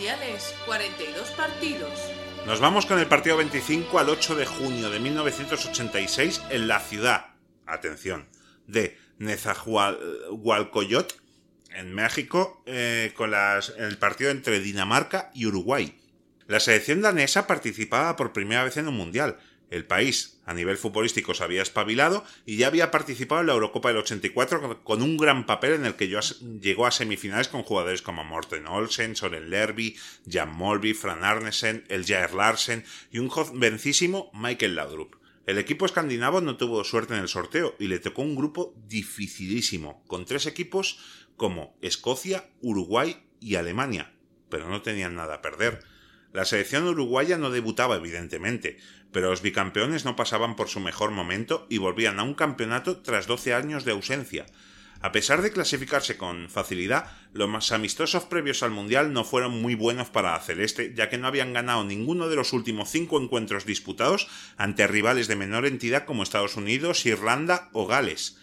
mundiales, 42 partidos. Nos vamos con el partido 25 al 8 de junio de 1986 en la ciudad, atención, de Nezahualcóyotl, en México, eh, con las, el partido entre Dinamarca y Uruguay. La selección danesa participaba por primera vez en un mundial, el país, a nivel futbolístico, se había espabilado y ya había participado en la Eurocopa del 84 con un gran papel en el que llegó a semifinales con jugadores como Morten Olsen, Soren Lerby, Jan Molby, Fran Arnesen, el Jair Larsen y un jovencísimo Michael Laudrup. El equipo escandinavo no tuvo suerte en el sorteo y le tocó un grupo dificilísimo, con tres equipos como Escocia, Uruguay y Alemania, pero no tenían nada a perder. La selección uruguaya no debutaba, evidentemente, pero los bicampeones no pasaban por su mejor momento y volvían a un campeonato tras 12 años de ausencia. A pesar de clasificarse con facilidad, los más amistosos previos al Mundial no fueron muy buenos para la Celeste, ya que no habían ganado ninguno de los últimos cinco encuentros disputados ante rivales de menor entidad como Estados Unidos, Irlanda o Gales.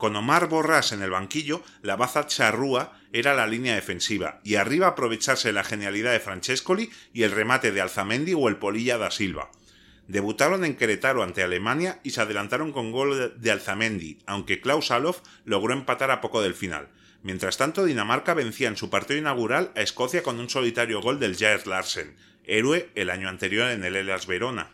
Con Omar Borrás en el banquillo, la baza charrúa era la línea defensiva, y arriba aprovecharse la genialidad de Francescoli y el remate de Alzamendi o el Polilla da Silva. Debutaron en Querétaro ante Alemania y se adelantaron con gol de Alzamendi, aunque Klaus Alof logró empatar a poco del final. Mientras tanto, Dinamarca vencía en su partido inaugural a Escocia con un solitario gol del Jair Larsen, héroe el año anterior en el Elas Verona.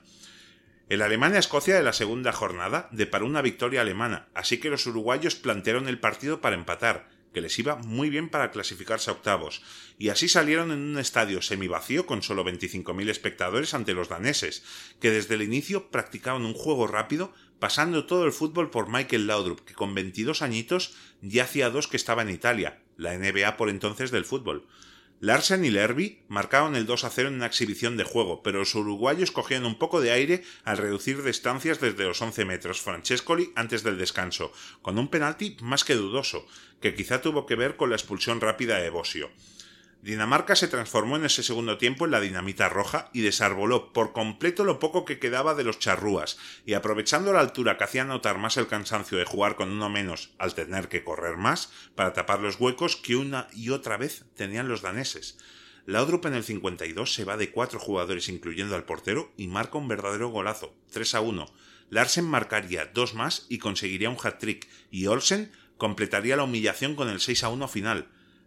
El Alemania-Escocia de la segunda jornada deparó una victoria alemana, así que los uruguayos plantearon el partido para empatar, que les iba muy bien para clasificarse a octavos, y así salieron en un estadio semivacío con solo 25.000 espectadores ante los daneses, que desde el inicio practicaban un juego rápido, pasando todo el fútbol por Michael Laudrup, que con 22 añitos ya hacía dos que estaba en Italia, la NBA por entonces del fútbol. Larsen y Lerby marcaron el 2 a 0 en una exhibición de juego, pero los uruguayos cogían un poco de aire al reducir distancias desde los 11 metros Francescoli antes del descanso, con un penalti más que dudoso, que quizá tuvo que ver con la expulsión rápida de Bosio. Dinamarca se transformó en ese segundo tiempo en la dinamita roja y desarboló por completo lo poco que quedaba de los charrúas, y aprovechando la altura que hacía notar más el cansancio de jugar con uno menos al tener que correr más para tapar los huecos que una y otra vez tenían los daneses. Laudrup en el 52 se va de cuatro jugadores incluyendo al portero y marca un verdadero golazo, 3 a 1. Larsen marcaría dos más y conseguiría un hat-trick, y Olsen completaría la humillación con el 6 a 1 final.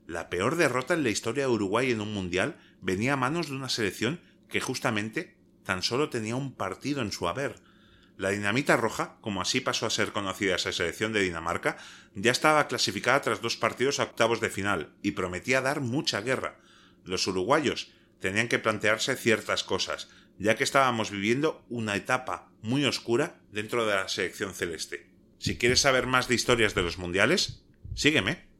La peor derrota en la historia de Uruguay en un mundial venía a manos de una selección que justamente tan solo tenía un partido en su haber. La dinamita roja, como así pasó a ser conocida esa selección de Dinamarca, ya estaba clasificada tras dos partidos a octavos de final y prometía dar mucha guerra. Los uruguayos tenían que plantearse ciertas cosas, ya que estábamos viviendo una etapa muy oscura dentro de la selección celeste. Si quieres saber más de historias de los mundiales, sígueme.